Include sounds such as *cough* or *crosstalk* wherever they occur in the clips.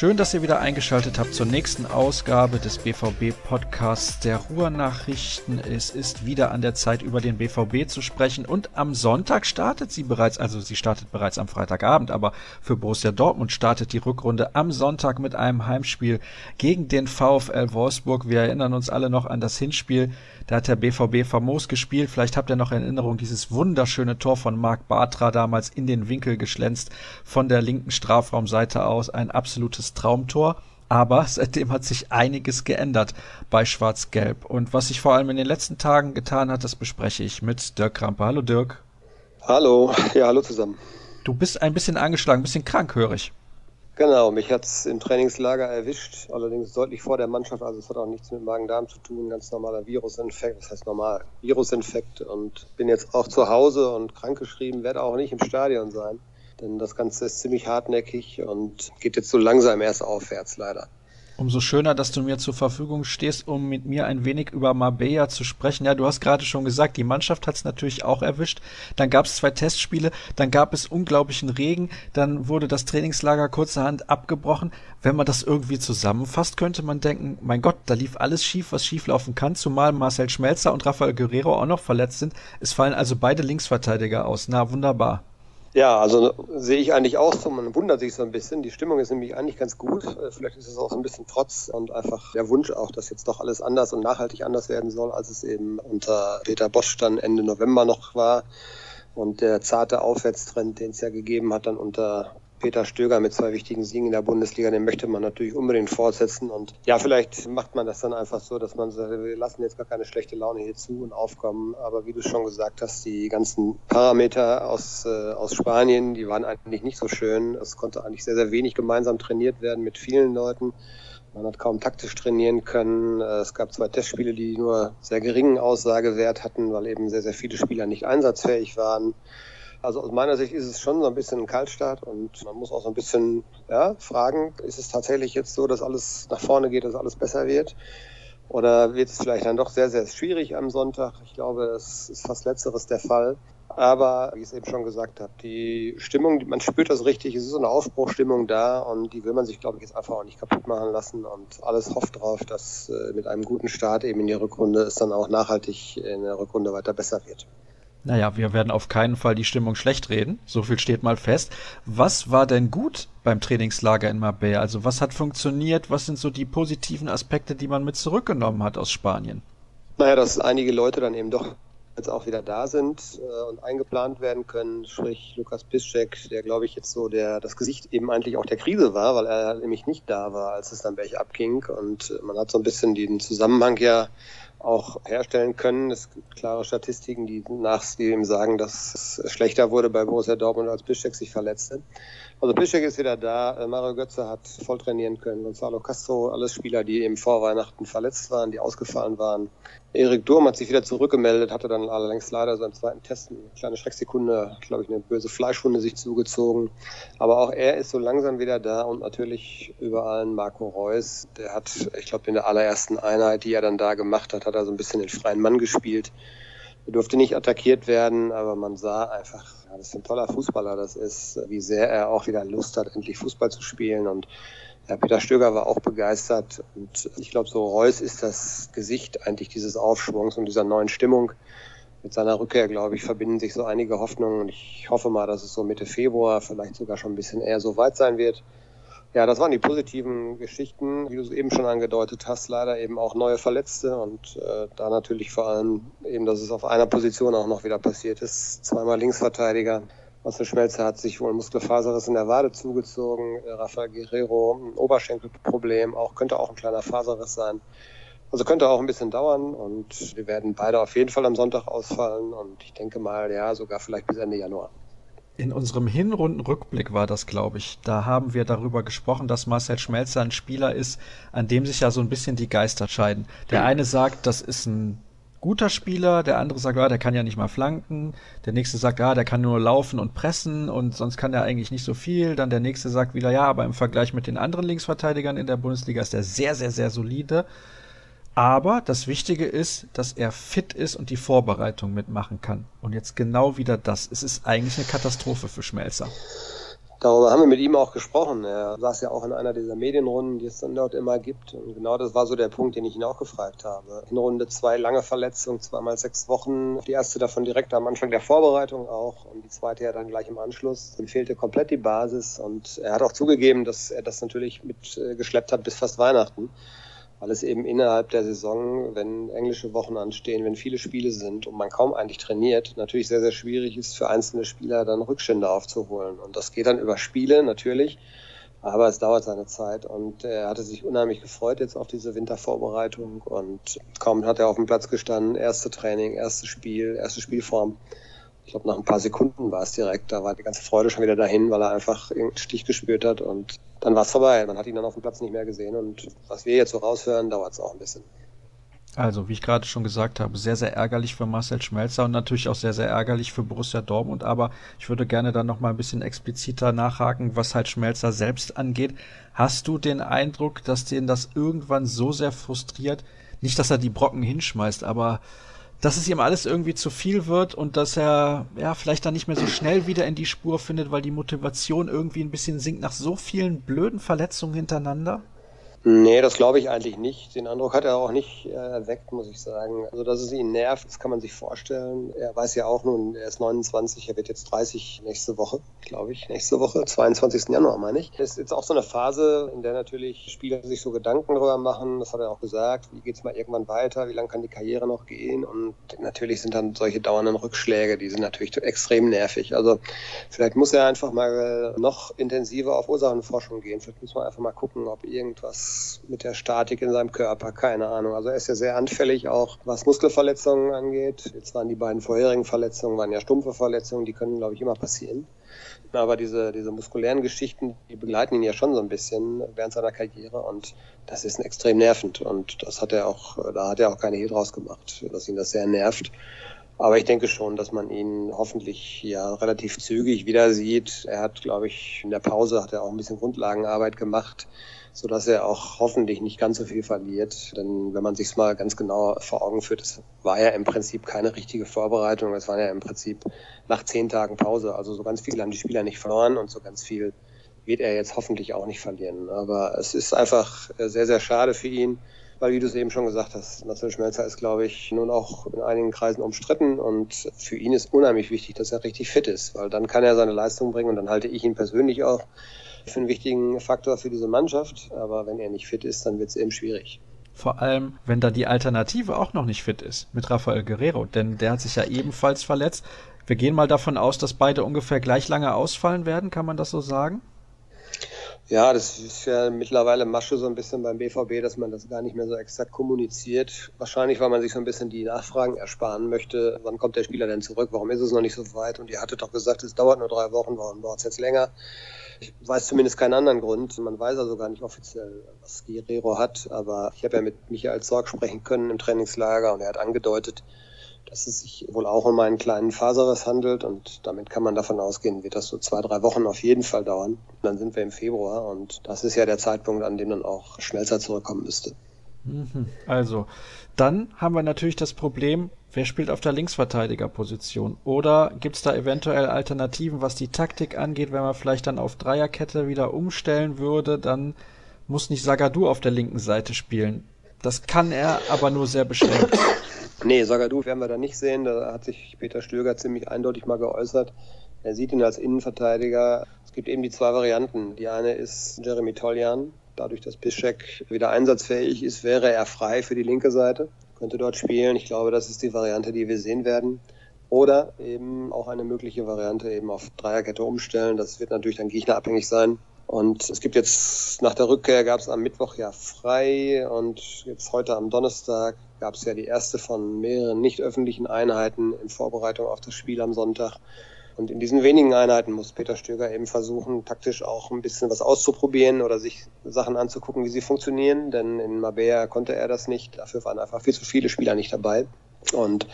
Schön, dass ihr wieder eingeschaltet habt zur nächsten Ausgabe des BVB Podcasts der Ruhrnachrichten. Es ist wieder an der Zeit, über den BVB zu sprechen und am Sonntag startet sie bereits, also sie startet bereits am Freitagabend, aber für Borussia Dortmund startet die Rückrunde am Sonntag mit einem Heimspiel gegen den VfL Wolfsburg. Wir erinnern uns alle noch an das Hinspiel da hat der BVB famos gespielt. Vielleicht habt ihr noch in Erinnerung dieses wunderschöne Tor von Marc Bartra damals in den Winkel geschlänzt von der linken Strafraumseite aus. Ein absolutes Traumtor. Aber *laughs* seitdem hat sich einiges geändert bei Schwarz-Gelb. Und was sich vor allem in den letzten Tagen getan hat, das bespreche ich mit Dirk Krampe. Hallo Dirk. Hallo, ja, hallo zusammen. Du bist ein bisschen angeschlagen, ein bisschen krank, höre ich. Genau, mich hat es im Trainingslager erwischt, allerdings deutlich vor der Mannschaft. Also es hat auch nichts mit Magen-Darm zu tun, ganz normaler Virusinfekt, das heißt normal, Virusinfekt. Und bin jetzt auch zu Hause und krankgeschrieben, werde auch nicht im Stadion sein. Denn das Ganze ist ziemlich hartnäckig und geht jetzt so langsam erst aufwärts leider. Umso schöner, dass du mir zur Verfügung stehst, um mit mir ein wenig über Marbella zu sprechen. Ja, du hast gerade schon gesagt, die Mannschaft hat es natürlich auch erwischt. Dann gab es zwei Testspiele, dann gab es unglaublichen Regen, dann wurde das Trainingslager kurzerhand abgebrochen. Wenn man das irgendwie zusammenfasst, könnte man denken, mein Gott, da lief alles schief, was schief laufen kann, zumal Marcel Schmelzer und Rafael Guerrero auch noch verletzt sind. Es fallen also beide Linksverteidiger aus. Na, wunderbar. Ja, also sehe ich eigentlich auch so. Man wundert sich so ein bisschen. Die Stimmung ist nämlich eigentlich ganz gut. Äh, vielleicht ist es auch so ein bisschen Trotz und einfach der Wunsch auch, dass jetzt doch alles anders und nachhaltig anders werden soll, als es eben unter Peter Bosch dann Ende November noch war. Und der zarte Aufwärtstrend, den es ja gegeben hat, dann unter Peter Stöger mit zwei wichtigen Siegen in der Bundesliga, den möchte man natürlich unbedingt fortsetzen. Und ja, vielleicht macht man das dann einfach so, dass man sagt, wir lassen jetzt gar keine schlechte Laune hier zu und aufkommen. Aber wie du schon gesagt hast, die ganzen Parameter aus, äh, aus Spanien, die waren eigentlich nicht so schön. Es konnte eigentlich sehr, sehr wenig gemeinsam trainiert werden mit vielen Leuten. Man hat kaum taktisch trainieren können. Es gab zwei Testspiele, die nur sehr geringen Aussagewert hatten, weil eben sehr, sehr viele Spieler nicht einsatzfähig waren. Also aus meiner Sicht ist es schon so ein bisschen ein Kaltstart und man muss auch so ein bisschen ja, fragen, ist es tatsächlich jetzt so, dass alles nach vorne geht, dass alles besser wird? Oder wird es vielleicht dann doch sehr, sehr schwierig am Sonntag? Ich glaube, es ist fast letzteres der Fall. Aber wie ich es eben schon gesagt habe, die Stimmung, man spürt das richtig, es ist so eine Aufbruchstimmung da und die will man sich, glaube ich, jetzt einfach auch nicht kaputt machen lassen und alles hofft darauf, dass äh, mit einem guten Start eben in die Rückrunde es dann auch nachhaltig in der Rückrunde weiter besser wird. Naja, wir werden auf keinen Fall die Stimmung schlecht reden. So viel steht mal fest. Was war denn gut beim Trainingslager in Marbella? Also was hat funktioniert? Was sind so die positiven Aspekte, die man mit zurückgenommen hat aus Spanien? Naja, dass einige Leute dann eben doch jetzt auch wieder da sind äh, und eingeplant werden können. Sprich Lukas Piszczek, der glaube ich jetzt so der das Gesicht eben eigentlich auch der Krise war, weil er nämlich nicht da war, als es dann welche abging. Und man hat so ein bisschen den Zusammenhang ja auch herstellen können. Es gibt klare Statistiken, die nach ihm sagen, dass es schlechter wurde bei Borussia Dortmund, als Piszczek sich verletzte. Also Piszczek ist wieder da, äh, Mario Götze hat voll trainieren können, Gonzalo Castro, alles Spieler, die eben vor Weihnachten verletzt waren, die ausgefallen waren. Erik Durm hat sich wieder zurückgemeldet, hatte dann allerdings leider so im zweiten Test eine kleine Schrecksekunde, glaube ich, eine böse Fleischwunde sich zugezogen. Aber auch er ist so langsam wieder da und natürlich über allen Marco Reus. Der hat, ich glaube, in der allerersten Einheit, die er dann da gemacht hat, hat er so ein bisschen den freien Mann gespielt. Er durfte nicht attackiert werden, aber man sah einfach, ja, das ist ein toller Fußballer, das ist, wie sehr er auch wieder Lust hat, endlich Fußball zu spielen. Und ja, Peter Stöger war auch begeistert. Und ich glaube, so Reus ist das Gesicht eigentlich dieses Aufschwungs und dieser neuen Stimmung. Mit seiner Rückkehr, glaube ich, verbinden sich so einige Hoffnungen. Und ich hoffe mal, dass es so Mitte Februar vielleicht sogar schon ein bisschen eher so weit sein wird. Ja, das waren die positiven Geschichten, wie du es eben schon angedeutet hast. Leider eben auch neue Verletzte und äh, da natürlich vor allem eben, dass es auf einer Position auch noch wieder passiert ist. Zweimal Linksverteidiger. Marcel Schmelzer hat sich wohl Muskelfaserriss in der Wade zugezogen. Rafael Guerrero ein Oberschenkelproblem, auch könnte auch ein kleiner Faserriss sein. Also könnte auch ein bisschen dauern und wir werden beide auf jeden Fall am Sonntag ausfallen und ich denke mal, ja, sogar vielleicht bis Ende Januar. In unserem Hinrundenrückblick war das, glaube ich. Da haben wir darüber gesprochen, dass Marcel Schmelzer ein Spieler ist, an dem sich ja so ein bisschen die Geister scheiden. Der eine sagt, das ist ein guter Spieler, der andere sagt, ja, der kann ja nicht mal flanken, der nächste sagt, ja, der kann nur laufen und pressen und sonst kann er eigentlich nicht so viel. Dann der nächste sagt wieder, ja, aber im Vergleich mit den anderen Linksverteidigern in der Bundesliga ist er sehr, sehr, sehr solide. Aber das Wichtige ist, dass er fit ist und die Vorbereitung mitmachen kann. Und jetzt genau wieder das. Es ist eigentlich eine Katastrophe für Schmelzer. Darüber haben wir mit ihm auch gesprochen. Er saß ja auch in einer dieser Medienrunden, die es dann dort immer gibt. Und genau das war so der Punkt, den ich ihn auch gefragt habe. In Runde zwei lange Verletzungen, zweimal sechs Wochen. Die erste davon direkt am Anfang der Vorbereitung auch und die zweite ja dann gleich im Anschluss. Dann fehlte komplett die Basis und er hat auch zugegeben, dass er das natürlich mitgeschleppt hat bis fast Weihnachten weil es eben innerhalb der Saison, wenn englische Wochen anstehen, wenn viele Spiele sind und man kaum eigentlich trainiert, natürlich sehr, sehr schwierig ist für einzelne Spieler dann Rückstände aufzuholen. Und das geht dann über Spiele natürlich, aber es dauert seine Zeit. Und er hatte sich unheimlich gefreut jetzt auf diese Wintervorbereitung. Und kaum hat er auf dem Platz gestanden, erste Training, erstes Spiel, erste Spielform ich glaube, nach ein paar Sekunden war es direkt. Da war die ganze Freude schon wieder dahin, weil er einfach irgendeinen Stich gespürt hat. Und dann war es vorbei. Man hat ihn dann auf dem Platz nicht mehr gesehen. Und was wir jetzt so raushören, dauert es auch ein bisschen. Also, wie ich gerade schon gesagt habe, sehr, sehr ärgerlich für Marcel Schmelzer und natürlich auch sehr, sehr ärgerlich für Borussia Dortmund. Aber ich würde gerne dann noch mal ein bisschen expliziter nachhaken, was halt Schmelzer selbst angeht. Hast du den Eindruck, dass den das irgendwann so sehr frustriert? Nicht, dass er die Brocken hinschmeißt, aber dass es ihm alles irgendwie zu viel wird und dass er ja vielleicht dann nicht mehr so schnell wieder in die Spur findet, weil die Motivation irgendwie ein bisschen sinkt nach so vielen blöden Verletzungen hintereinander? Nee, das glaube ich eigentlich nicht. Den Eindruck hat er auch nicht äh, erweckt, muss ich sagen. Also, dass es ihn nervt, das kann man sich vorstellen. Er weiß ja auch nun, er ist 29, er wird jetzt 30 nächste Woche, glaube ich. Nächste Woche, *laughs* 22. Januar, meine ich. Das ist jetzt auch so eine Phase, in der natürlich Spieler sich so Gedanken darüber machen. Das hat er auch gesagt. Wie geht's mal irgendwann weiter? Wie lange kann die Karriere noch gehen? Und natürlich sind dann solche dauernden Rückschläge, die sind natürlich extrem nervig. Also, vielleicht muss er einfach mal noch intensiver auf Ursachenforschung gehen. Vielleicht muss man einfach mal gucken, ob irgendwas mit der Statik in seinem Körper, keine Ahnung. Also er ist ja sehr anfällig auch, was Muskelverletzungen angeht. Jetzt waren die beiden vorherigen Verletzungen, waren ja stumpfe Verletzungen, die können, glaube ich, immer passieren. Aber diese, diese muskulären Geschichten, die begleiten ihn ja schon so ein bisschen während seiner Karriere und das ist extrem nervend und das hat er auch, da hat er auch keine Hehl draus gemacht, dass ihn das sehr nervt. Aber ich denke schon, dass man ihn hoffentlich ja relativ zügig wieder sieht. Er hat, glaube ich, in der Pause hat er auch ein bisschen Grundlagenarbeit gemacht so dass er auch hoffentlich nicht ganz so viel verliert. Denn wenn man sich mal ganz genau vor Augen führt, es war ja im Prinzip keine richtige Vorbereitung. Es war ja im Prinzip nach zehn Tagen Pause. Also so ganz viel haben die Spieler nicht verloren und so ganz viel wird er jetzt hoffentlich auch nicht verlieren. Aber es ist einfach sehr, sehr schade für ihn, weil, wie du es eben schon gesagt hast, Marcel Schmelzer ist, glaube ich, nun auch in einigen Kreisen umstritten und für ihn ist unheimlich wichtig, dass er richtig fit ist, weil dann kann er seine Leistung bringen und dann halte ich ihn persönlich auch für einen wichtigen Faktor für diese Mannschaft. Aber wenn er nicht fit ist, dann wird es eben schwierig. Vor allem, wenn da die Alternative auch noch nicht fit ist mit Rafael Guerrero, denn der hat sich ja ebenfalls verletzt. Wir gehen mal davon aus, dass beide ungefähr gleich lange ausfallen werden, kann man das so sagen? Ja, das ist ja mittlerweile Masche so ein bisschen beim BVB, dass man das gar nicht mehr so exakt kommuniziert. Wahrscheinlich, weil man sich so ein bisschen die Nachfragen ersparen möchte. Wann kommt der Spieler denn zurück? Warum ist es noch nicht so weit? Und ihr hattet doch gesagt, es dauert nur drei Wochen. Warum dauert es jetzt länger? Ich weiß zumindest keinen anderen Grund. Man weiß also gar nicht offiziell, was Guerrero hat. Aber ich habe ja mit Michael Zorg sprechen können im Trainingslager und er hat angedeutet, dass es sich wohl auch um einen kleinen Faserriss handelt und damit kann man davon ausgehen, wird das so zwei, drei Wochen auf jeden Fall dauern. Dann sind wir im Februar und das ist ja der Zeitpunkt, an dem dann auch Schmelzer zurückkommen müsste. Mhm. Also, dann haben wir natürlich das Problem, wer spielt auf der Linksverteidigerposition? Oder gibt es da eventuell Alternativen, was die Taktik angeht, wenn man vielleicht dann auf Dreierkette wieder umstellen würde, dann muss nicht Sagadu auf der linken Seite spielen. Das kann er aber nur sehr beschränkt. *laughs* Nee, Sagadu werden wir da nicht sehen. Da hat sich Peter Stöger ziemlich eindeutig mal geäußert. Er sieht ihn als Innenverteidiger. Es gibt eben die zwei Varianten. Die eine ist Jeremy Toljan, Dadurch, dass Piszczek wieder einsatzfähig ist, wäre er frei für die linke Seite, könnte dort spielen. Ich glaube, das ist die Variante, die wir sehen werden. Oder eben auch eine mögliche Variante eben auf Dreierkette umstellen. Das wird natürlich dann gegnerabhängig sein. Und es gibt jetzt nach der Rückkehr gab es am Mittwoch ja frei und jetzt heute am Donnerstag gab es ja die erste von mehreren nicht öffentlichen Einheiten in Vorbereitung auf das Spiel am Sonntag. Und in diesen wenigen Einheiten muss Peter Stöger eben versuchen, taktisch auch ein bisschen was auszuprobieren oder sich Sachen anzugucken, wie sie funktionieren. Denn in Mabea konnte er das nicht. Dafür waren einfach viel zu viele Spieler nicht dabei. Und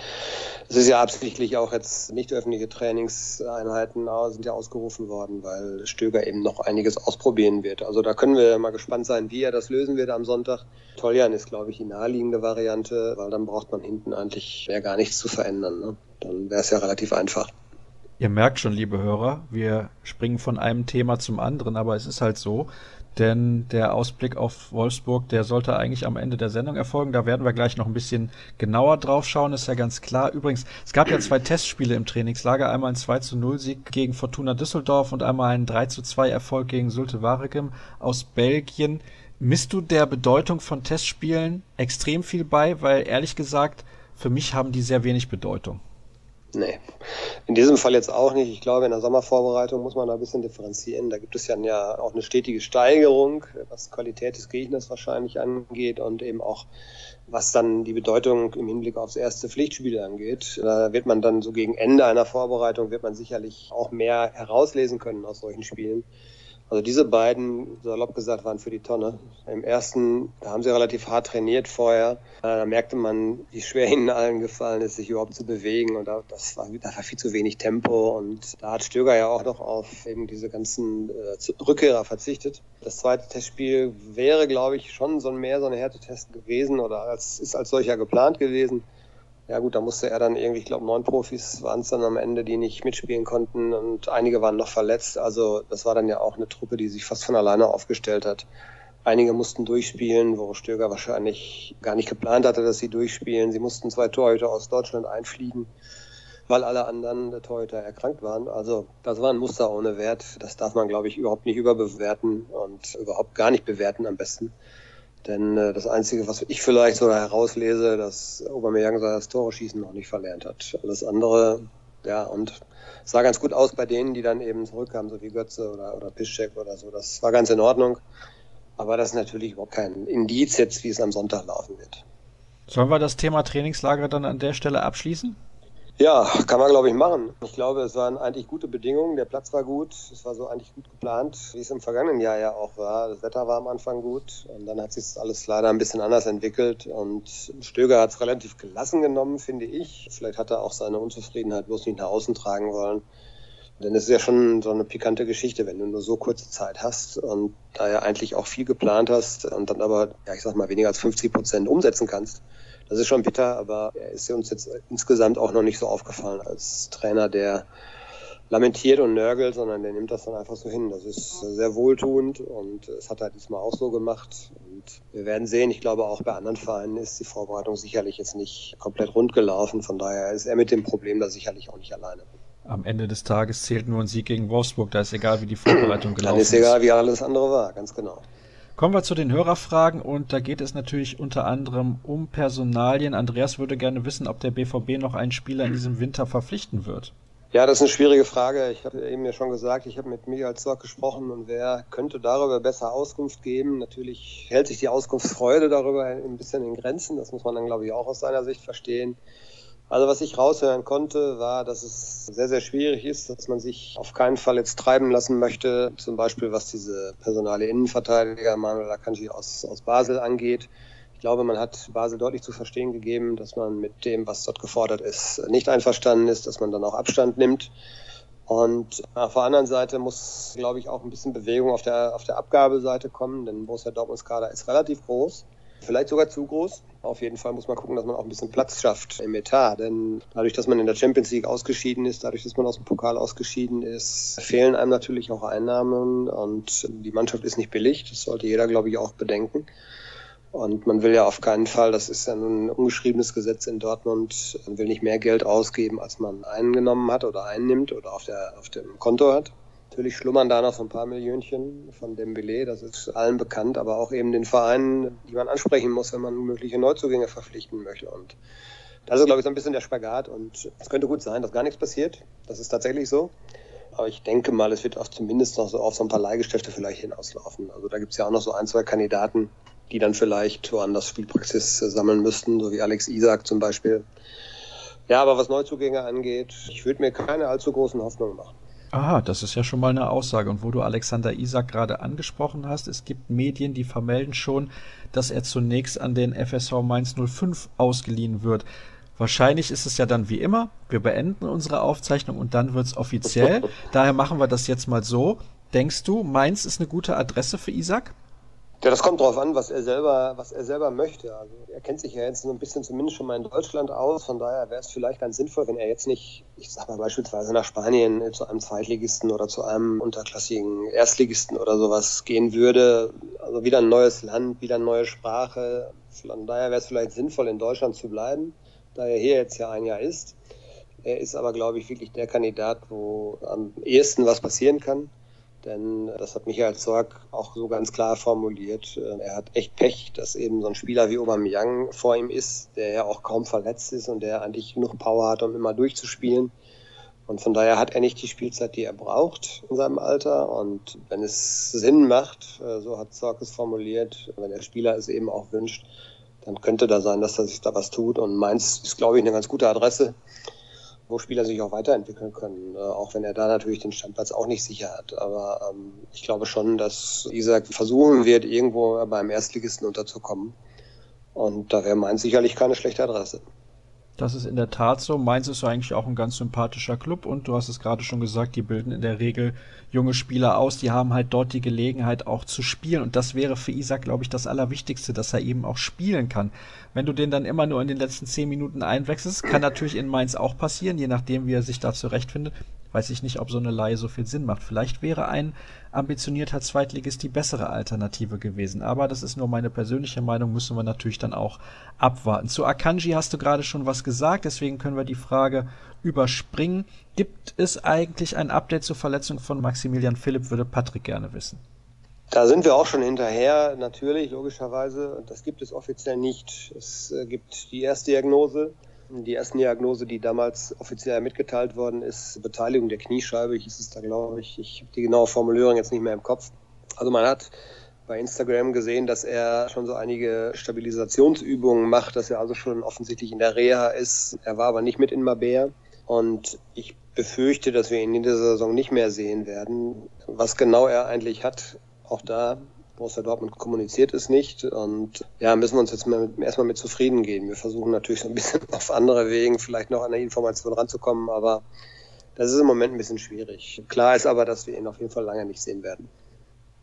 es ist ja absichtlich auch jetzt nicht öffentliche Trainingseinheiten sind ja ausgerufen worden, weil Stöger eben noch einiges ausprobieren wird. Also da können wir mal gespannt sein, wie er das lösen wird am Sonntag. Toljan ist, glaube ich, die naheliegende Variante, weil dann braucht man hinten eigentlich mehr gar nichts zu verändern. Ne? Dann wäre es ja relativ einfach. Ihr merkt schon, liebe Hörer, wir springen von einem Thema zum anderen, aber es ist halt so, denn der Ausblick auf Wolfsburg, der sollte eigentlich am Ende der Sendung erfolgen. Da werden wir gleich noch ein bisschen genauer drauf schauen, ist ja ganz klar. Übrigens, es gab ja zwei Testspiele im Trainingslager, einmal ein 2 zu 0 Sieg gegen Fortuna Düsseldorf und einmal ein 3 zu 2 Erfolg gegen Sulte Waregem aus Belgien. Misst du der Bedeutung von Testspielen extrem viel bei, weil ehrlich gesagt, für mich haben die sehr wenig Bedeutung. Nee, in diesem Fall jetzt auch nicht. Ich glaube, in der Sommervorbereitung muss man da ein bisschen differenzieren. Da gibt es ja auch eine stetige Steigerung, was Qualität des Gegners wahrscheinlich angeht und eben auch was dann die Bedeutung im Hinblick aufs erste Pflichtspiel angeht. Da wird man dann so gegen Ende einer Vorbereitung wird man sicherlich auch mehr herauslesen können aus solchen Spielen. Also diese beiden, salopp gesagt, waren für die Tonne. Im ersten, da haben sie relativ hart trainiert vorher. Äh, da merkte man, wie schwer *laughs* ihnen allen gefallen ist, sich überhaupt zu bewegen. Und das war, da war viel zu wenig Tempo. Und da hat Stöger ja auch noch auf eben diese ganzen äh, Rückkehrer verzichtet. Das zweite Testspiel wäre, glaube ich, schon so ein mehr so eine Härtetest gewesen oder als, ist als solcher geplant gewesen. Ja gut, da musste er dann irgendwie, ich glaube, neun Profis waren es dann am Ende, die nicht mitspielen konnten und einige waren noch verletzt. Also das war dann ja auch eine Truppe, die sich fast von alleine aufgestellt hat. Einige mussten durchspielen, wo Stöger wahrscheinlich gar nicht geplant hatte, dass sie durchspielen. Sie mussten zwei Torhüter aus Deutschland einfliegen, weil alle anderen der Torhüter erkrankt waren. Also das war ein Muster ohne Wert. Das darf man, glaube ich, überhaupt nicht überbewerten und überhaupt gar nicht bewerten am besten. Denn äh, das Einzige, was ich vielleicht so herauslese, dass Aubameyang das Tore schießen noch nicht verlernt hat. Alles andere, ja, und es sah ganz gut aus bei denen, die dann eben zurückkamen, so wie Götze oder, oder Piszczek oder so. Das war ganz in Ordnung. Aber das ist natürlich überhaupt kein Indiz jetzt, wie es am Sonntag laufen wird. Sollen wir das Thema Trainingslager dann an der Stelle abschließen? Ja, kann man glaube ich machen. Ich glaube, es waren eigentlich gute Bedingungen. Der Platz war gut. Es war so eigentlich gut geplant, wie es im vergangenen Jahr ja auch war. Das Wetter war am Anfang gut und dann hat sich alles leider ein bisschen anders entwickelt und Stöger hat es relativ gelassen genommen, finde ich. Vielleicht hat er auch seine Unzufriedenheit bloß nicht nach außen tragen wollen. Denn es ist ja schon so eine pikante Geschichte, wenn du nur so kurze Zeit hast und da ja eigentlich auch viel geplant hast und dann aber, ja, ich sag mal, weniger als 50 Prozent umsetzen kannst das ist schon bitter, aber er ist uns jetzt insgesamt auch noch nicht so aufgefallen als Trainer, der lamentiert und nörgelt, sondern der nimmt das dann einfach so hin. Das ist sehr wohltuend und es hat er diesmal auch so gemacht. Und wir werden sehen, ich glaube auch bei anderen Vereinen ist die Vorbereitung sicherlich jetzt nicht komplett rund gelaufen. Von daher ist er mit dem Problem da sicherlich auch nicht alleine. Am Ende des Tages zählt nur ein Sieg gegen Wolfsburg. Da ist egal, wie die Vorbereitung gelaufen ist. Dann ist egal, wie alles andere war, ganz genau. Kommen wir zu den Hörerfragen und da geht es natürlich unter anderem um Personalien. Andreas würde gerne wissen, ob der BVB noch einen Spieler in diesem Winter verpflichten wird. Ja, das ist eine schwierige Frage. Ich habe eben ja schon gesagt, ich habe mit Michael Zorc gesprochen und wer könnte darüber besser Auskunft geben? Natürlich hält sich die Auskunftsfreude darüber ein bisschen in Grenzen. Das muss man dann, glaube ich, auch aus seiner Sicht verstehen. Also was ich raushören konnte, war, dass es sehr, sehr schwierig ist, dass man sich auf keinen Fall jetzt treiben lassen möchte, zum Beispiel was diese personale Innenverteidiger Manuel Akanji aus, aus Basel angeht. Ich glaube, man hat Basel deutlich zu verstehen gegeben, dass man mit dem, was dort gefordert ist, nicht einverstanden ist, dass man dann auch Abstand nimmt. Und auf der anderen Seite muss, glaube ich, auch ein bisschen Bewegung auf der, auf der Abgabeseite kommen, denn Borussia Dortmunds Kader ist relativ groß vielleicht sogar zu groß. Auf jeden Fall muss man gucken, dass man auch ein bisschen Platz schafft im Etat. Denn dadurch, dass man in der Champions League ausgeschieden ist, dadurch, dass man aus dem Pokal ausgeschieden ist, fehlen einem natürlich auch Einnahmen und die Mannschaft ist nicht billig. Das sollte jeder, glaube ich, auch bedenken. Und man will ja auf keinen Fall, das ist ja ein ungeschriebenes Gesetz in Dortmund, man will nicht mehr Geld ausgeben, als man eingenommen hat oder einnimmt oder auf, der, auf dem Konto hat. Natürlich schlummern da noch so ein paar Millionchen von Dembele, das ist allen bekannt, aber auch eben den Vereinen, die man ansprechen muss, wenn man mögliche Neuzugänge verpflichten möchte. Und das ist, glaube ich, so ein bisschen der Spagat. Und es könnte gut sein, dass gar nichts passiert. Das ist tatsächlich so. Aber ich denke mal, es wird auch zumindest noch so auf so ein paar Leihgeschäfte vielleicht hinauslaufen. Also da gibt es ja auch noch so ein, zwei Kandidaten, die dann vielleicht woanders Spielpraxis sammeln müssten, so wie Alex Isak zum Beispiel. Ja, aber was Neuzugänge angeht, ich würde mir keine allzu großen Hoffnungen machen. Aha, das ist ja schon mal eine Aussage. Und wo du Alexander Isak gerade angesprochen hast, es gibt Medien, die vermelden schon, dass er zunächst an den FSV Mainz 05 ausgeliehen wird. Wahrscheinlich ist es ja dann wie immer, wir beenden unsere Aufzeichnung und dann wird es offiziell. *laughs* Daher machen wir das jetzt mal so. Denkst du, Mainz ist eine gute Adresse für Isak? Ja, das kommt darauf an, was er selber, was er selber möchte. Also er kennt sich ja jetzt so ein bisschen zumindest schon mal in Deutschland aus. Von daher wäre es vielleicht ganz sinnvoll, wenn er jetzt nicht, ich sag mal beispielsweise nach Spanien zu einem Zweitligisten oder zu einem unterklassigen Erstligisten oder sowas gehen würde. Also wieder ein neues Land, wieder eine neue Sprache. Von daher wäre es vielleicht sinnvoll, in Deutschland zu bleiben, da er hier jetzt ja ein Jahr ist. Er ist aber, glaube ich, wirklich der Kandidat, wo am ehesten was passieren kann. Denn das hat Michael Zorg auch so ganz klar formuliert. Er hat echt Pech, dass eben so ein Spieler wie Aubameyang vor ihm ist, der ja auch kaum verletzt ist und der eigentlich genug Power hat, um immer durchzuspielen. Und von daher hat er nicht die Spielzeit, die er braucht in seinem Alter. Und wenn es Sinn macht, äh, so hat Zorg es formuliert, wenn der Spieler es eben auch wünscht, dann könnte da sein, dass er sich da was tut. Und Mainz ist, glaube ich, eine ganz gute Adresse wo Spieler sich auch weiterentwickeln können, äh, auch wenn er da natürlich den Standplatz auch nicht sicher hat. Aber ähm, ich glaube schon, dass Isaac versuchen wird, irgendwo beim Erstligisten unterzukommen. Und da wäre Mainz sicherlich keine schlechte Adresse. Das ist in der Tat so. Mainz ist eigentlich auch ein ganz sympathischer Club und du hast es gerade schon gesagt, die bilden in der Regel junge Spieler aus, die haben halt dort die Gelegenheit auch zu spielen und das wäre für Isaac, glaube ich, das Allerwichtigste, dass er eben auch spielen kann. Wenn du den dann immer nur in den letzten zehn Minuten einwechselst, kann natürlich in Mainz auch passieren, je nachdem, wie er sich da zurechtfindet weiß ich nicht, ob so eine Leihe so viel Sinn macht. Vielleicht wäre ein ambitionierter Zweitligist die bessere Alternative gewesen. Aber das ist nur meine persönliche Meinung, müssen wir natürlich dann auch abwarten. Zu Akanji hast du gerade schon was gesagt, deswegen können wir die Frage überspringen. Gibt es eigentlich ein Update zur Verletzung von Maximilian Philipp, würde Patrick gerne wissen. Da sind wir auch schon hinterher, natürlich, logischerweise. Das gibt es offiziell nicht. Es äh, gibt die Erstdiagnose, die erste Diagnose, die damals offiziell mitgeteilt worden ist, Beteiligung der Kniescheibe, hieß es da, glaube ich. Ich habe die genaue Formulierung jetzt nicht mehr im Kopf. Also man hat bei Instagram gesehen, dass er schon so einige Stabilisationsübungen macht, dass er also schon offensichtlich in der Reha ist. Er war aber nicht mit in Mabea. Und ich befürchte, dass wir ihn in dieser Saison nicht mehr sehen werden. Was genau er eigentlich hat, auch da Borussia Dortmund kommuniziert es nicht und ja, müssen wir uns jetzt erstmal mit zufrieden geben. Wir versuchen natürlich so ein bisschen *laughs* auf andere Wegen vielleicht noch an der Information ranzukommen, aber das ist im Moment ein bisschen schwierig. Klar ist aber, dass wir ihn auf jeden Fall lange nicht sehen werden.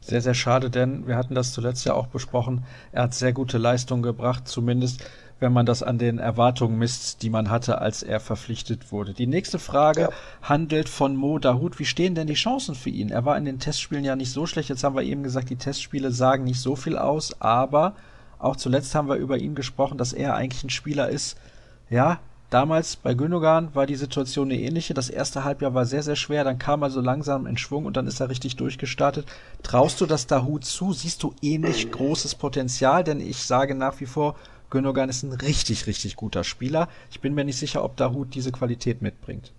Sehr, sehr schade, denn wir hatten das zuletzt ja auch besprochen. Er hat sehr gute Leistungen gebracht, zumindest wenn man das an den Erwartungen misst, die man hatte, als er verpflichtet wurde. Die nächste Frage ja. handelt von Mo Dahut. Wie stehen denn die Chancen für ihn? Er war in den Testspielen ja nicht so schlecht. Jetzt haben wir eben gesagt, die Testspiele sagen nicht so viel aus, aber auch zuletzt haben wir über ihn gesprochen, dass er eigentlich ein Spieler ist, ja, Damals bei Gündogan war die Situation eine ähnliche. Das erste Halbjahr war sehr, sehr schwer. Dann kam er so langsam in Schwung und dann ist er richtig durchgestartet. Traust du das Dahut zu? Siehst du ähnlich *clears throat* großes Potenzial? Denn ich sage nach wie vor, Gündogan ist ein richtig, richtig guter Spieler. Ich bin mir nicht sicher, ob Dahut diese Qualität mitbringt.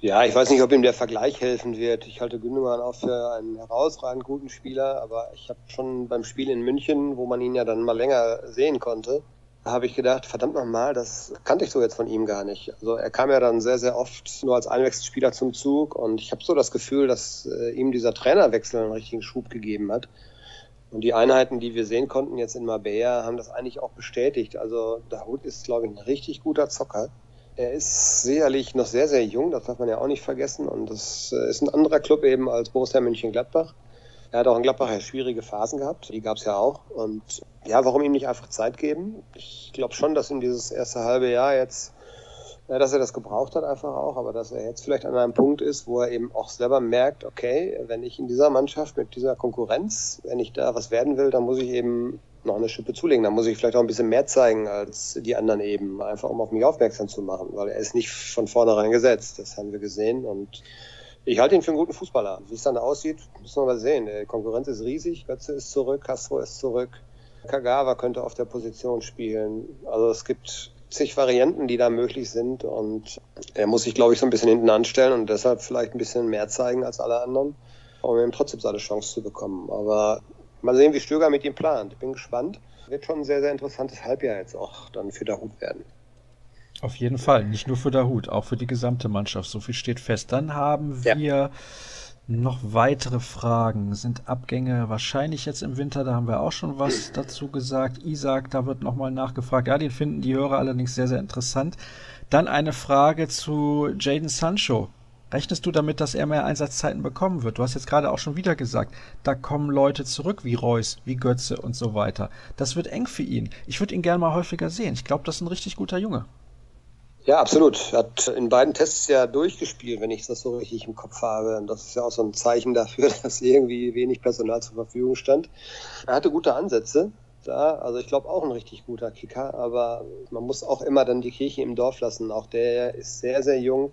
Ja, ich weiß nicht, ob ihm der Vergleich helfen wird. Ich halte Gündogan auch für einen herausragend guten Spieler, aber ich habe schon beim Spiel in München, wo man ihn ja dann mal länger sehen konnte, habe ich gedacht, verdammt nochmal, das kannte ich so jetzt von ihm gar nicht. Also er kam ja dann sehr, sehr oft nur als Einwechselspieler zum Zug und ich habe so das Gefühl, dass äh, ihm dieser Trainerwechsel einen richtigen Schub gegeben hat. Und die Einheiten, die wir sehen konnten jetzt in Marbella, haben das eigentlich auch bestätigt. Also Dahut ist, glaube ich, ein richtig guter Zocker. Er ist sicherlich noch sehr, sehr jung, das darf man ja auch nicht vergessen. Und das äh, ist ein anderer Club eben als Borussia Mönchengladbach. Er hat auch in Gladbach schwierige Phasen gehabt, die gab es ja auch. Und ja, warum ihm nicht einfach Zeit geben? Ich glaube schon, dass ihm dieses erste halbe Jahr jetzt dass er das gebraucht hat einfach auch, aber dass er jetzt vielleicht an einem Punkt ist, wo er eben auch selber merkt, okay, wenn ich in dieser Mannschaft mit dieser Konkurrenz, wenn ich da was werden will, dann muss ich eben noch eine Schippe zulegen. Dann muss ich vielleicht auch ein bisschen mehr zeigen als die anderen eben, einfach um auf mich aufmerksam zu machen, weil er ist nicht von vornherein gesetzt. Das haben wir gesehen und ich halte ihn für einen guten Fußballer. Wie es dann aussieht, müssen wir mal sehen. Die Konkurrenz ist riesig, Götze ist zurück, Castro ist zurück. Kagawa könnte auf der Position spielen. Also es gibt zig Varianten, die da möglich sind. Und er muss sich, glaube ich, so ein bisschen hinten anstellen und deshalb vielleicht ein bisschen mehr zeigen als alle anderen, um ihm trotzdem seine Chance zu bekommen. Aber mal sehen, wie Stöger mit ihm plant. Ich bin gespannt. Wird schon ein sehr, sehr interessantes Halbjahr jetzt auch dann für Dahut werden. Auf jeden Fall, nicht nur für Dahut, auch für die gesamte Mannschaft. So viel steht fest. Dann haben wir ja. Noch weitere Fragen sind Abgänge wahrscheinlich jetzt im Winter, da haben wir auch schon was *clears throat* dazu gesagt. Isaac, da wird nochmal nachgefragt. Ja, den finden die Hörer allerdings sehr, sehr interessant. Dann eine Frage zu Jaden Sancho. Rechnest du damit, dass er mehr Einsatzzeiten bekommen wird? Du hast jetzt gerade auch schon wieder gesagt, da kommen Leute zurück wie Reus, wie Götze und so weiter. Das wird eng für ihn. Ich würde ihn gerne mal häufiger sehen. Ich glaube, das ist ein richtig guter Junge. Ja, absolut. Er hat in beiden Tests ja durchgespielt, wenn ich das so richtig im Kopf habe. Und das ist ja auch so ein Zeichen dafür, *laughs* dass irgendwie wenig Personal zur Verfügung stand. Er hatte gute Ansätze da. Also ich glaube auch ein richtig guter Kicker, aber man muss auch immer dann die Kirche im Dorf lassen. Auch der ist sehr, sehr jung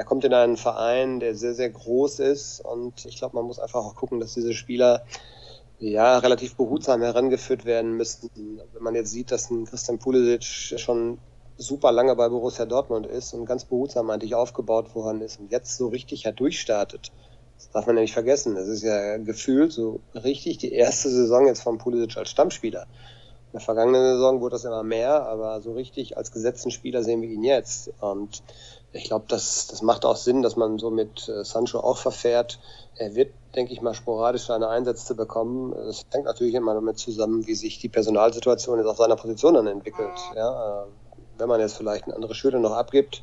er kommt in einen Verein, der sehr, sehr groß ist und ich glaube, man muss einfach auch gucken, dass diese Spieler ja relativ behutsam herangeführt werden müssen. Wenn man jetzt sieht, dass ein Christian Pulisic schon super lange bei Borussia Dortmund ist und ganz behutsam eigentlich aufgebaut worden ist und jetzt so richtig ja durchstartet. Das darf man ja nicht vergessen. Das ist ja gefühlt so richtig die erste Saison jetzt von Pulisic als Stammspieler. In der vergangenen Saison wurde das immer mehr, aber so richtig als gesetzten Spieler sehen wir ihn jetzt. Und ich glaube, das, das macht auch Sinn, dass man so mit äh, Sancho auch verfährt. Er wird, denke ich mal, sporadisch seine Einsätze bekommen. Das hängt natürlich immer damit zusammen, wie sich die Personalsituation jetzt auf seiner Position dann entwickelt. Ja, äh, wenn man jetzt vielleicht eine andere Schüler noch abgibt,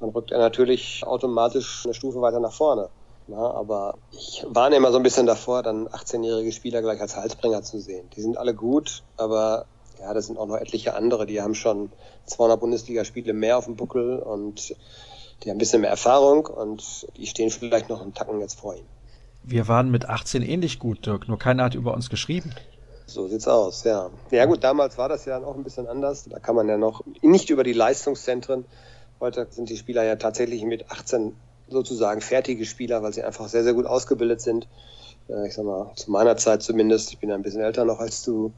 dann rückt er natürlich automatisch eine Stufe weiter nach vorne. Ja, aber ich warne immer so ein bisschen davor, dann 18-jährige Spieler gleich als Halsbringer zu sehen. Die sind alle gut, aber ja, das sind auch noch etliche andere, die haben schon 200 Bundesligaspiele mehr auf dem Buckel und die haben ein bisschen mehr Erfahrung und die stehen vielleicht noch einen Tacken jetzt vor ihm. Wir waren mit 18 ähnlich gut, Dirk, nur keiner hat über uns geschrieben. So sieht's aus, ja. Ja gut, damals war das ja auch ein bisschen anders. Da kann man ja noch nicht über die Leistungszentren. Heute sind die Spieler ja tatsächlich mit 18 sozusagen fertige Spieler, weil sie einfach sehr, sehr gut ausgebildet sind. Ich sag mal, zu meiner Zeit zumindest, ich bin ja ein bisschen älter noch als du,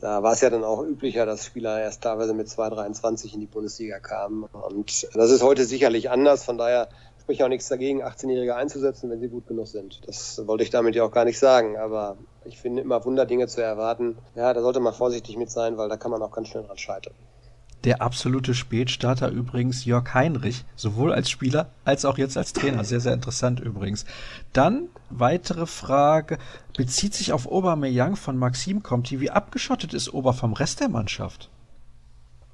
da war es ja dann auch üblicher, dass Spieler erst teilweise mit 2,23 in die Bundesliga kamen. Und das ist heute sicherlich anders. Von daher spricht auch nichts dagegen, 18-Jährige einzusetzen, wenn sie gut genug sind. Das wollte ich damit ja auch gar nicht sagen. Aber ich finde immer Wunderdinge zu erwarten. Ja, da sollte man vorsichtig mit sein, weil da kann man auch ganz schnell dran scheitern. Der absolute Spätstarter übrigens Jörg Heinrich, sowohl als Spieler als auch jetzt als Trainer. Sehr, sehr interessant übrigens. Dann weitere Frage, bezieht sich auf Aubameyang von Maxim Comti. Wie abgeschottet ist Ober vom Rest der Mannschaft?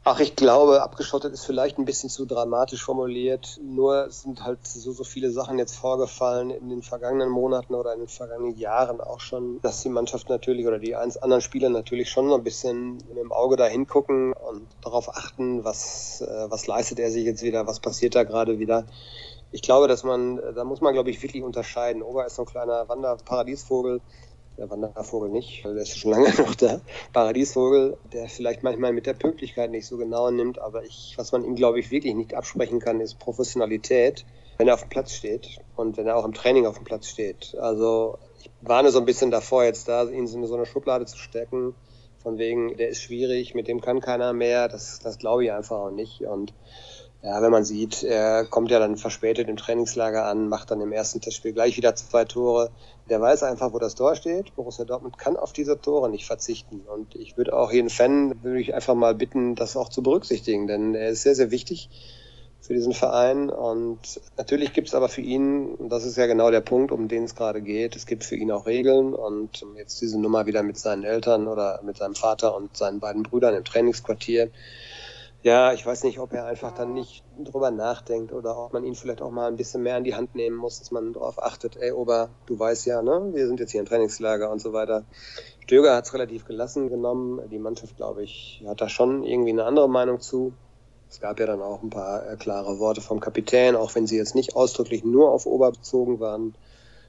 Ach, ich glaube, abgeschottet ist vielleicht ein bisschen zu dramatisch formuliert. Nur sind halt so, so viele Sachen jetzt vorgefallen in den vergangenen Monaten oder in den vergangenen Jahren auch schon, dass die Mannschaft natürlich oder die eins anderen Spieler natürlich schon ein bisschen dem Auge da hingucken und darauf achten, was, äh, was leistet er sich jetzt wieder, was passiert da gerade wieder. Ich glaube, dass man, da muss man, glaube ich, wirklich unterscheiden. Ober ist so ein kleiner Wanderparadiesvogel der Wandervogel nicht, der ist schon lange *laughs* noch da. Paradiesvogel, der vielleicht manchmal mit der Pünktlichkeit nicht so genau nimmt, aber ich, was man ihm, glaube ich, wirklich nicht absprechen kann, ist Professionalität, wenn er auf dem Platz steht und wenn er auch im Training auf dem Platz steht. Also ich warne so ein bisschen davor, jetzt da ihn in so eine Schublade zu stecken, von wegen, der ist schwierig, mit dem kann keiner mehr, das, das glaube ich einfach auch nicht. Und ja, wenn man sieht, er kommt ja dann verspätet im Trainingslager an, macht dann im ersten Testspiel gleich wieder zwei Tore. Der weiß einfach, wo das Tor steht. Borussia Dortmund kann auf diese Tore nicht verzichten. Und ich würde auch jeden Fan, würde ich einfach mal bitten, das auch zu berücksichtigen, denn er ist sehr, sehr wichtig für diesen Verein. Und natürlich gibt es aber für ihn, und das ist ja genau der Punkt, um den es gerade geht, es gibt für ihn auch Regeln. Und jetzt diese Nummer wieder mit seinen Eltern oder mit seinem Vater und seinen beiden Brüdern im Trainingsquartier ja, ich weiß nicht, ob er einfach dann nicht drüber nachdenkt oder ob man ihn vielleicht auch mal ein bisschen mehr in die Hand nehmen muss, dass man darauf achtet, ey Ober, du weißt ja, ne, wir sind jetzt hier im Trainingslager und so weiter. Stöger hat es relativ gelassen genommen. Die Mannschaft, glaube ich, hat da schon irgendwie eine andere Meinung zu. Es gab ja dann auch ein paar äh, klare Worte vom Kapitän, auch wenn sie jetzt nicht ausdrücklich nur auf Ober bezogen waren.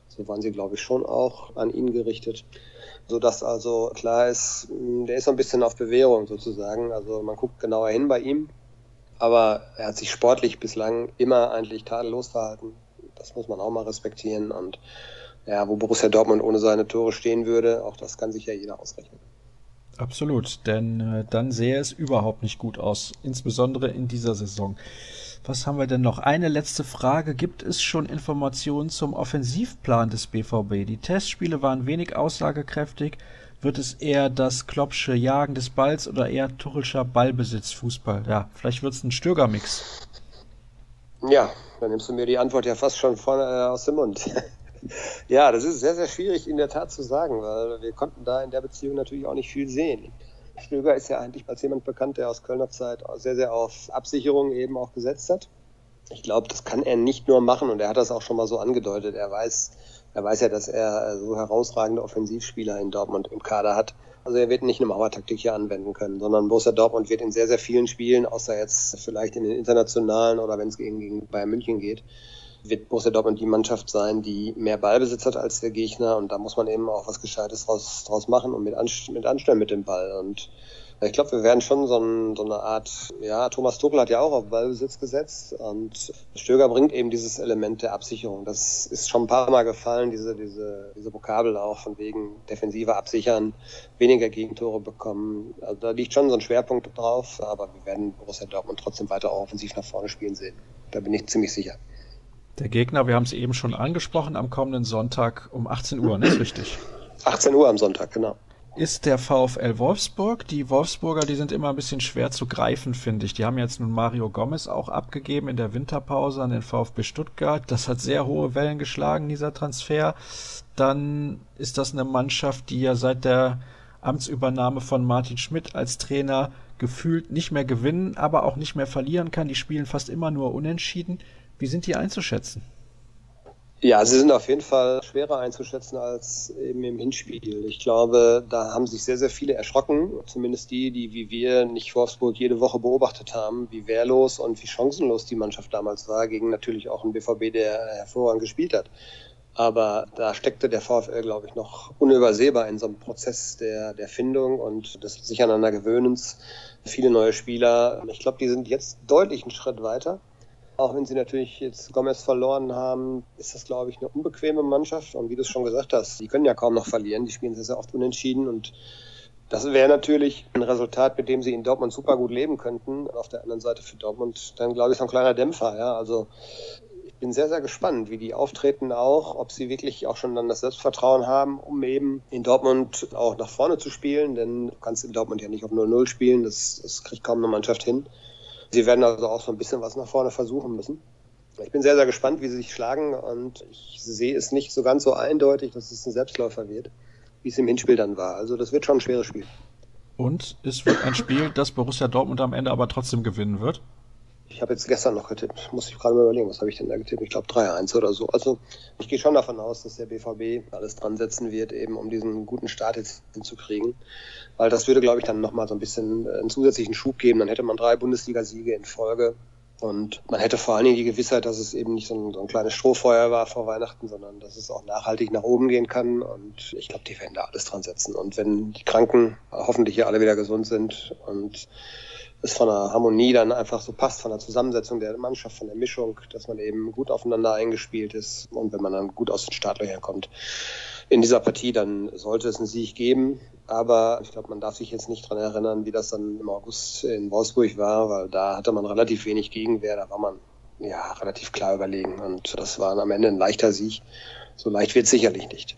So waren sie, glaube ich, schon auch an ihn gerichtet so dass also klar ist, der ist so ein bisschen auf Bewährung sozusagen. Also man guckt genauer hin bei ihm, aber er hat sich sportlich bislang immer eigentlich tadellos verhalten. Das muss man auch mal respektieren und ja, wo Borussia Dortmund ohne seine Tore stehen würde, auch das kann sich ja jeder ausrechnen. Absolut, denn äh, dann sähe es überhaupt nicht gut aus, insbesondere in dieser Saison. Was haben wir denn noch? Eine letzte Frage. Gibt es schon Informationen zum Offensivplan des BVB? Die Testspiele waren wenig aussagekräftig. Wird es eher das Kloppsche Jagen des Balls oder eher Tuchelscher Ballbesitzfußball? Ja, vielleicht wird es ein Stögermix. Ja, dann nimmst du mir die Antwort ja fast schon vorne äh, aus dem Mund. *laughs* ja, das ist sehr, sehr schwierig in der Tat zu sagen, weil wir konnten da in der Beziehung natürlich auch nicht viel sehen. Stöger ist ja eigentlich als jemand bekannt, der aus Kölner Zeit sehr, sehr auf Absicherung eben auch gesetzt hat. Ich glaube, das kann er nicht nur machen und er hat das auch schon mal so angedeutet. Er weiß, er weiß ja, dass er so herausragende Offensivspieler in Dortmund im Kader hat. Also er wird nicht eine Mauertaktik hier anwenden können, sondern Borussia Dortmund wird in sehr, sehr vielen Spielen, außer jetzt vielleicht in den internationalen oder wenn es gegen, gegen Bayern München geht, wird Borussia Dortmund die Mannschaft sein, die mehr Ballbesitz hat als der Gegner und da muss man eben auch was Gescheites draus, draus machen und mit, Anst mit anstellen mit dem Ball und ich glaube, wir werden schon so, ein, so, eine Art, ja, Thomas Tuchel hat ja auch auf Ballbesitz gesetzt und Stöger bringt eben dieses Element der Absicherung. Das ist schon ein paar Mal gefallen, diese, diese, diese Vokabel auch von wegen defensiver absichern, weniger Gegentore bekommen. Also da liegt schon so ein Schwerpunkt drauf, aber wir werden Borussia Dortmund trotzdem weiter auch offensiv nach vorne spielen sehen. Da bin ich ziemlich sicher. Der Gegner, wir haben es eben schon angesprochen, am kommenden Sonntag um 18 Uhr, ne? Ist richtig? 18 Uhr am Sonntag, genau ist der VfL Wolfsburg. Die Wolfsburger, die sind immer ein bisschen schwer zu greifen, finde ich. Die haben jetzt nun Mario Gomez auch abgegeben in der Winterpause an den VfB Stuttgart. Das hat sehr hohe Wellen geschlagen, dieser Transfer. Dann ist das eine Mannschaft, die ja seit der Amtsübernahme von Martin Schmidt als Trainer gefühlt nicht mehr gewinnen, aber auch nicht mehr verlieren kann. Die spielen fast immer nur unentschieden. Wie sind die einzuschätzen? Ja, sie sind auf jeden Fall schwerer einzuschätzen als eben im Hinspiel. Ich glaube, da haben sich sehr, sehr viele erschrocken, zumindest die, die wie wir nicht Wolfsburg jede Woche beobachtet haben, wie wehrlos und wie chancenlos die Mannschaft damals war, gegen natürlich auch einen BVB, der hervorragend gespielt hat. Aber da steckte der VfL, glaube ich, noch unübersehbar in so einem Prozess der, der Findung und des sich aneinander Gewöhnens. Viele neue Spieler. Ich glaube, die sind jetzt deutlich einen Schritt weiter. Auch wenn sie natürlich jetzt Gomez verloren haben, ist das, glaube ich, eine unbequeme Mannschaft. Und wie du es schon gesagt hast, die können ja kaum noch verlieren. Die spielen sehr, sehr oft unentschieden. Und das wäre natürlich ein Resultat, mit dem sie in Dortmund super gut leben könnten. Auf der anderen Seite für Dortmund dann, glaube ich, so ein kleiner Dämpfer. Ja? Also ich bin sehr, sehr gespannt, wie die auftreten auch, ob sie wirklich auch schon dann das Selbstvertrauen haben, um eben in Dortmund auch nach vorne zu spielen. Denn du kannst in Dortmund ja nicht auf 0-0 spielen. Das, das kriegt kaum eine Mannschaft hin. Sie werden also auch so ein bisschen was nach vorne versuchen müssen. Ich bin sehr, sehr gespannt, wie sie sich schlagen und ich sehe es nicht so ganz so eindeutig, dass es ein Selbstläufer wird, wie es im Hinspiel dann war. Also das wird schon ein schweres Spiel. Und es wird ein Spiel, das Borussia Dortmund am Ende aber trotzdem gewinnen wird? Ich habe jetzt gestern noch getippt. Muss ich gerade mal überlegen, was habe ich denn da getippt? Ich glaube 3-1 oder so. Also ich gehe schon davon aus, dass der BVB alles dran setzen wird, eben um diesen guten Start jetzt hinzukriegen. Weil das würde, glaube ich, dann nochmal so ein bisschen einen zusätzlichen Schub geben. Dann hätte man drei Bundesliga-Siege in Folge. Und man hätte vor allen Dingen die Gewissheit, dass es eben nicht so ein, so ein, kleines Strohfeuer war vor Weihnachten, sondern dass es auch nachhaltig nach oben gehen kann. Und ich glaube, die werden da alles dran setzen. Und wenn die Kranken hoffentlich hier alle wieder gesund sind und es von der Harmonie dann einfach so passt, von der Zusammensetzung der Mannschaft, von der Mischung, dass man eben gut aufeinander eingespielt ist und wenn man dann gut aus den Startlöchern kommt in dieser Partie, dann sollte es einen Sieg geben. Aber ich glaube, man darf sich jetzt nicht dran erinnern, wie das dann im August in Wolfsburg war, weil da hatte man relativ wenig Gegenwehr, da war man ja relativ klar überlegen und das war am Ende ein leichter Sieg. So leicht wird es sicherlich nicht.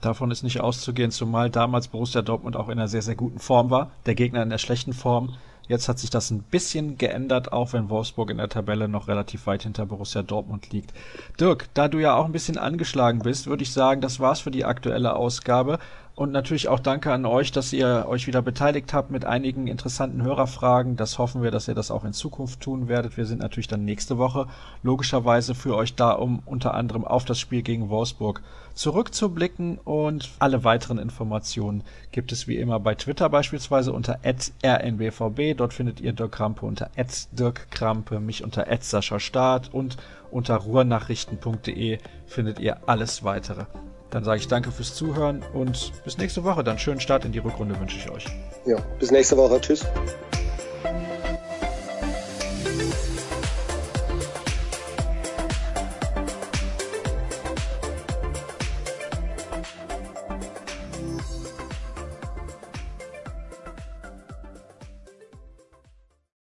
Davon ist nicht auszugehen, zumal damals Borussia Dortmund auch in einer sehr, sehr guten Form war, der Gegner in der schlechten Form. Jetzt hat sich das ein bisschen geändert, auch wenn Wolfsburg in der Tabelle noch relativ weit hinter Borussia Dortmund liegt. Dirk, da du ja auch ein bisschen angeschlagen bist, würde ich sagen, das war's für die aktuelle Ausgabe. Und natürlich auch danke an euch, dass ihr euch wieder beteiligt habt mit einigen interessanten Hörerfragen. Das hoffen wir, dass ihr das auch in Zukunft tun werdet. Wir sind natürlich dann nächste Woche logischerweise für euch da, um unter anderem auf das Spiel gegen Wolfsburg zurückzublicken. Und alle weiteren Informationen gibt es wie immer bei Twitter beispielsweise unter rnbvb. Dort findet ihr Dirk Krampe unter Dirk Krampe, mich unter Sascha und unter ruhrnachrichten.de findet ihr alles weitere. Dann sage ich danke fürs Zuhören und bis nächste Woche. Dann schönen Start in die Rückrunde wünsche ich euch. Ja, bis nächste Woche. Tschüss.